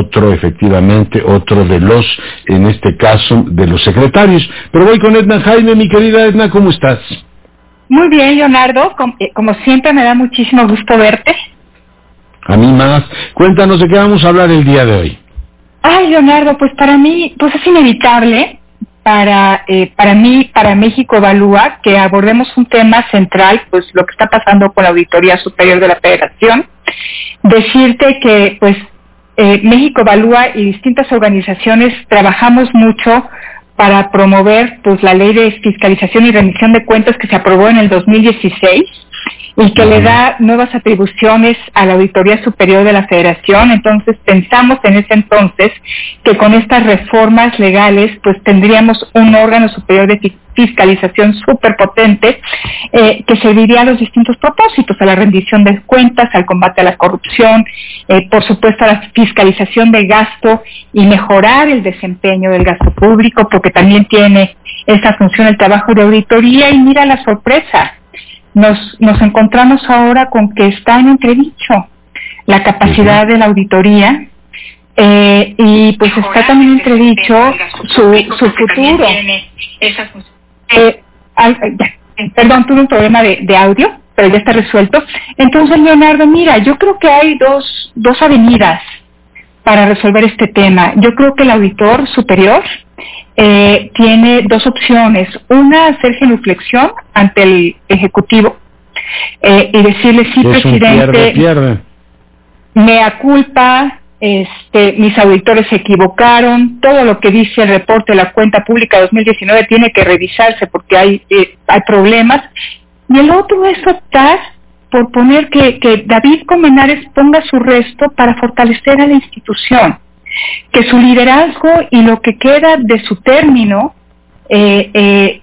otro, efectivamente, otro de los, en este caso, de los secretarios. Pero voy con Edna Jaime, mi querida Edna, ¿cómo estás? Muy bien, Leonardo, eh, como siempre me da muchísimo gusto verte. A mí más. Cuéntanos de qué vamos a hablar el día de hoy. Ay, Leonardo, pues para mí, pues es inevitable para, eh, para mí, para México Evalúa, que abordemos un tema central, pues lo que está pasando con la Auditoría Superior de la Federación. Decirte que, pues, eh, México Evalúa y distintas organizaciones trabajamos mucho para promover, pues, la ley de fiscalización y rendición de cuentas que se aprobó en el 2016 y que le da nuevas atribuciones a la Auditoría Superior de la Federación. Entonces pensamos en ese entonces que con estas reformas legales pues tendríamos un órgano superior de fiscalización súper potente eh, que serviría a los distintos propósitos, a la rendición de cuentas, al combate a la corrupción, eh, por supuesto a la fiscalización de gasto y mejorar el desempeño del gasto público, porque también tiene esa función el trabajo de auditoría y mira la sorpresa nos, nos encontramos ahora con que está en entredicho la capacidad de la auditoría eh, y pues está también entredicho su, su futuro. Eh, perdón, tuve un problema de, de audio, pero ya está resuelto. Entonces, Leonardo, mira, yo creo que hay dos, dos avenidas para resolver este tema. Yo creo que el auditor superior eh, tiene dos opciones. Una, hacer genuflexión ante el Ejecutivo eh, y decirle, sí, presidente, me culpa, este, mis auditores se equivocaron, todo lo que dice el reporte de la cuenta pública 2019 tiene que revisarse porque hay, eh, hay problemas. Y el otro es optar por poner que, que David Comenares ponga su resto para fortalecer a la institución que su liderazgo y lo que queda de su término eh, eh,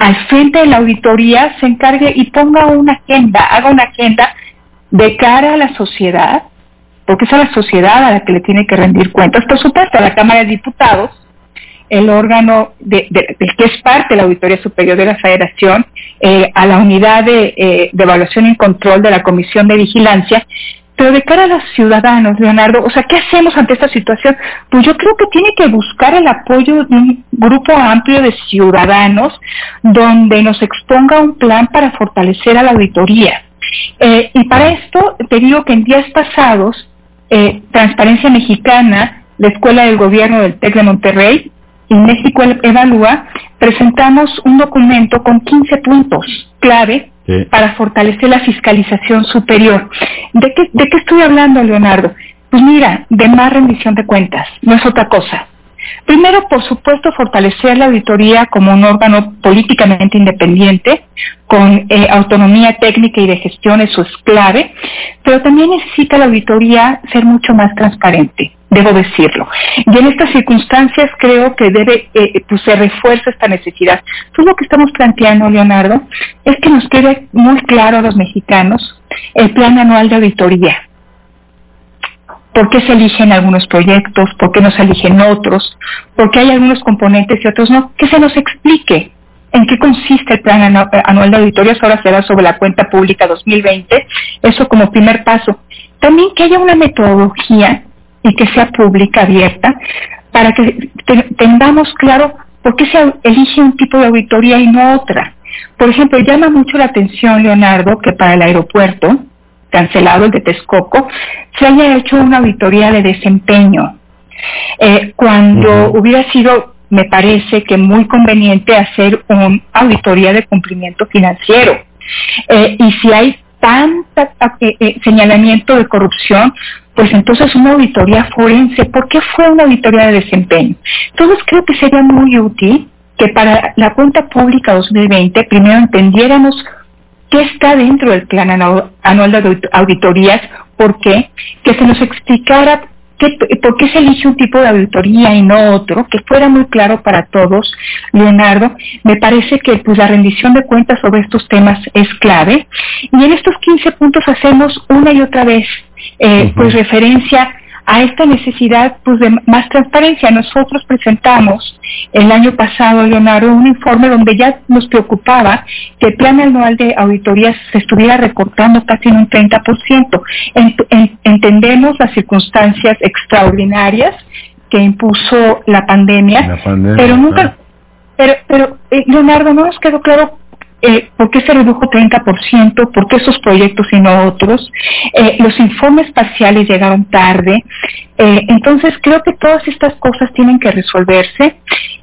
al frente de la auditoría se encargue y ponga una agenda, haga una agenda de cara a la sociedad, porque es a la sociedad a la que le tiene que rendir cuentas, por supuesto, a la Cámara de Diputados, el órgano de, que es parte de la Auditoría Superior de la Federación, eh, a la unidad de, de evaluación y control de la Comisión de Vigilancia, pero de cara a los ciudadanos, Leonardo, o sea, ¿qué hacemos ante esta situación? Pues yo creo que tiene que buscar el apoyo de un grupo amplio de ciudadanos donde nos exponga un plan para fortalecer a la auditoría. Eh, y para esto te digo que en días pasados, eh, Transparencia Mexicana, la Escuela del Gobierno del TEC de Monterrey y México Evalúa, presentamos un documento con 15 puntos clave para fortalecer la fiscalización superior. ¿De qué, ¿De qué estoy hablando, Leonardo? Pues mira, de más rendición de cuentas, no es otra cosa. Primero, por supuesto, fortalecer la auditoría como un órgano políticamente independiente, con eh, autonomía técnica y de gestión, eso es clave, pero también necesita la auditoría ser mucho más transparente debo decirlo. Y en estas circunstancias creo que debe, eh, pues se refuerza esta necesidad. Entonces lo que estamos planteando, Leonardo, es que nos quede muy claro a los mexicanos el plan anual de auditoría. ¿Por qué se eligen algunos proyectos? ¿Por qué no se eligen otros? ¿Por qué hay algunos componentes y otros no? Que se nos explique en qué consiste el plan anual de auditorías. Ahora será sobre la cuenta pública 2020. Eso como primer paso. También que haya una metodología y que sea pública, abierta, para que tengamos claro por qué se elige un tipo de auditoría y no otra. Por ejemplo, llama mucho la atención, Leonardo, que para el aeropuerto, cancelado el de Texcoco, se haya hecho una auditoría de desempeño. Eh, cuando hubiera sido, me parece que muy conveniente hacer una auditoría de cumplimiento financiero. Eh, y si hay tanta eh, señalamiento de corrupción, pues entonces una auditoría forense. ¿Por qué fue una auditoría de desempeño? Entonces creo que sería muy útil que para la cuenta pública 2020 primero entendiéramos qué está dentro del plan anual de auditorías, por qué, que se nos explicara por qué se elige un tipo de auditoría y no otro, que fuera muy claro para todos, Leonardo. Me parece que pues, la rendición de cuentas sobre estos temas es clave. Y en estos 15 puntos hacemos una y otra vez eh, pues referencia a esta necesidad pues, de más transparencia. Nosotros presentamos el año pasado, Leonardo, un informe donde ya nos preocupaba que el plan anual de auditorías se estuviera recortando casi en un 30%. entendemos las circunstancias extraordinarias que impuso la pandemia, pero nunca... Pero, pero eh, Leonardo, no nos quedó claro eh, por qué se redujo 30%, por qué esos proyectos y no otros. Eh, los informes parciales llegaron tarde. Eh, entonces, creo que todas estas cosas tienen que resolverse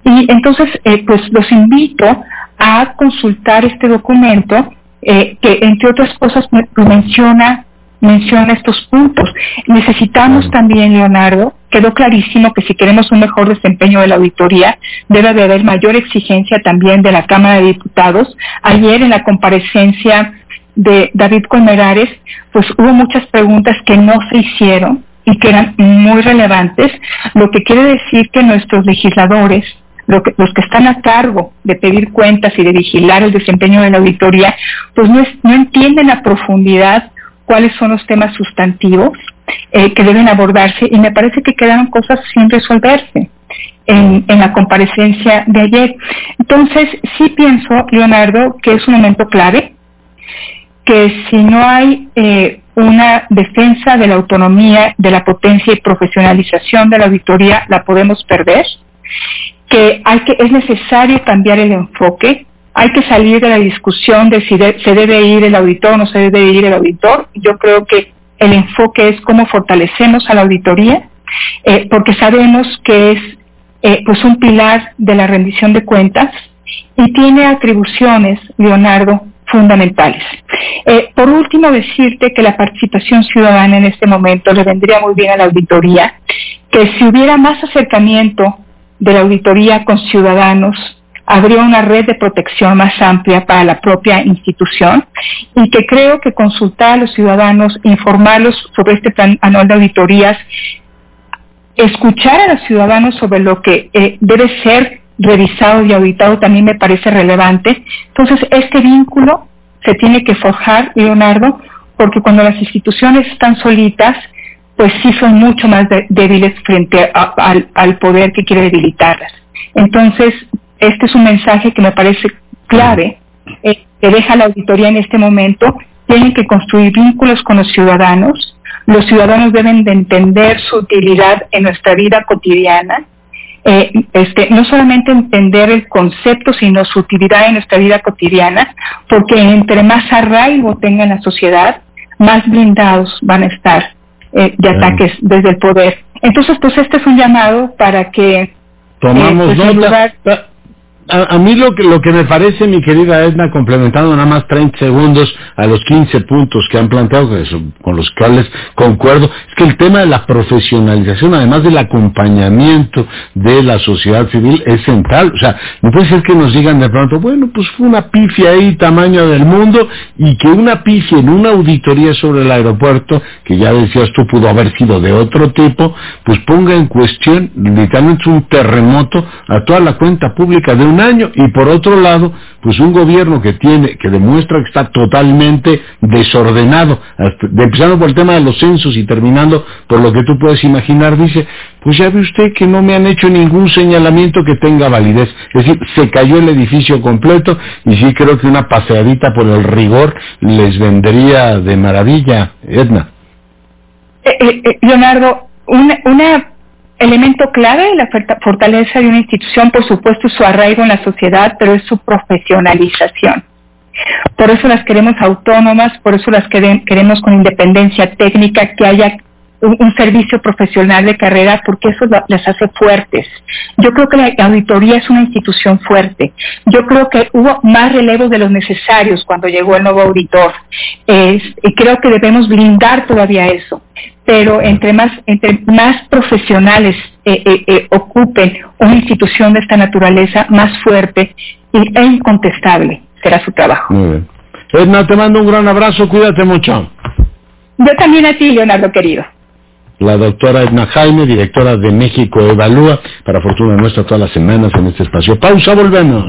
y entonces, pues los invito a consultar este documento que, entre otras cosas, menciona menciona estos puntos. Necesitamos también, Leonardo, quedó clarísimo que si queremos un mejor desempeño de la auditoría, debe haber mayor exigencia también de la Cámara de Diputados. Ayer en la comparecencia de David Colmerares, pues hubo muchas preguntas que no se hicieron y que eran muy relevantes, lo que quiere decir que nuestros legisladores, los que están a cargo de pedir cuentas y de vigilar el desempeño de la auditoría, pues no, no entienden a profundidad cuáles son los temas sustantivos eh, que deben abordarse y me parece que quedaron cosas sin resolverse en, la comparecencia de ayer. Entonces, sí pienso, Leonardo, que es un momento clave, que si no hay eh, una defensa de la autonomía, de la potencia y profesionalización de la auditoría, la podemos perder, que, hay que es necesario cambiar el enfoque, hay que salir de la discusión de si se debe ir el auditor o no se debe ir el auditor. Yo creo que el enfoque es cómo fortalecemos a la auditoría, eh, porque sabemos que es eh, pues un pilar de la rendición de cuentas y tiene atribuciones, Leonardo, fundamentales. Eh, por último, decirte que la participación ciudadana en este momento le vendría muy bien a la auditoría, que si hubiera más acercamiento de la auditoría con ciudadanos, habría una red de protección más amplia para la propia institución y que creo que consultar a los ciudadanos, informarlos sobre este plan anual de auditorías, escuchar a los ciudadanos sobre lo que eh, debe ser revisado y auditado también me parece relevante. Entonces, este vínculo se tiene que forjar, Leonardo, porque cuando las instituciones están solitas, pues sí son mucho más débiles frente al, al poder que quiere debilitarlas. Entonces, este es un mensaje que me parece clave, eh, que deja la auditoría en este momento. Tienen que construir vínculos con los ciudadanos. Los ciudadanos deben de entender su utilidad en nuestra vida cotidiana. Eh, este, no solamente entender el concepto, sino su utilidad en nuestra vida cotidiana, porque entre más arraigo tenga la sociedad, más blindados van a estar eh, de ataques desde el poder. Entonces, pues este es un llamado para que tomamos pues, nota a, mí lo que, lo que me parece, mi querida Edna, complementando nada más 30 segundos a los 15 puntos que han planteado, con los cuales concuerdo, es que el tema de la profesionalización, además del acompañamiento de la sociedad civil, es central. O sea, no puede ser que nos digan de pronto, bueno, pues fue una pifia ahí, tamaño del mundo, y que una pifia en una auditoría sobre el aeropuerto, que ya decías tú pudo haber sido de otro tipo, pues ponga en cuestión literalmente un terremoto a toda la cuenta pública de un año y por otro lado pues un gobierno que tiene que demuestra que está totalmente desordenado. Empezando por el tema de los censos y terminando por lo que tú puedes imaginar dice pues ya ve usted que no me han hecho ningún señalamiento que tenga validez. Es decir se cayó el edificio completo y sí creo que una paseadita por el rigor les vendría de maravilla Edna. Eh, eh, eh, Leonardo una Elemento clave de la fortaleza de una institución, por supuesto, es su arraigo en la sociedad, pero es su profesionalización. Por eso las queremos autónomas, por eso las queremos con independencia técnica, que haya un, servicio profesional de carrera, porque eso las hace fuertes. Yo creo que la auditoría es una institución fuerte. Yo creo que hubo más relevos de los necesarios cuando llegó el nuevo auditor. y creo que debemos blindar todavía eso pero entre más, entre más profesionales eh, eh, eh, ocupen una institución de esta naturaleza, más fuerte e incontestable será su trabajo. Muy bien. Edna, te mando un gran abrazo, cuídate mucho. Yo también a ti, Leonardo querido. La doctora Edna Jaime, directora de México Evalúa, para fortuna nuestra todas las semanas en este espacio. Pausa, volvemos.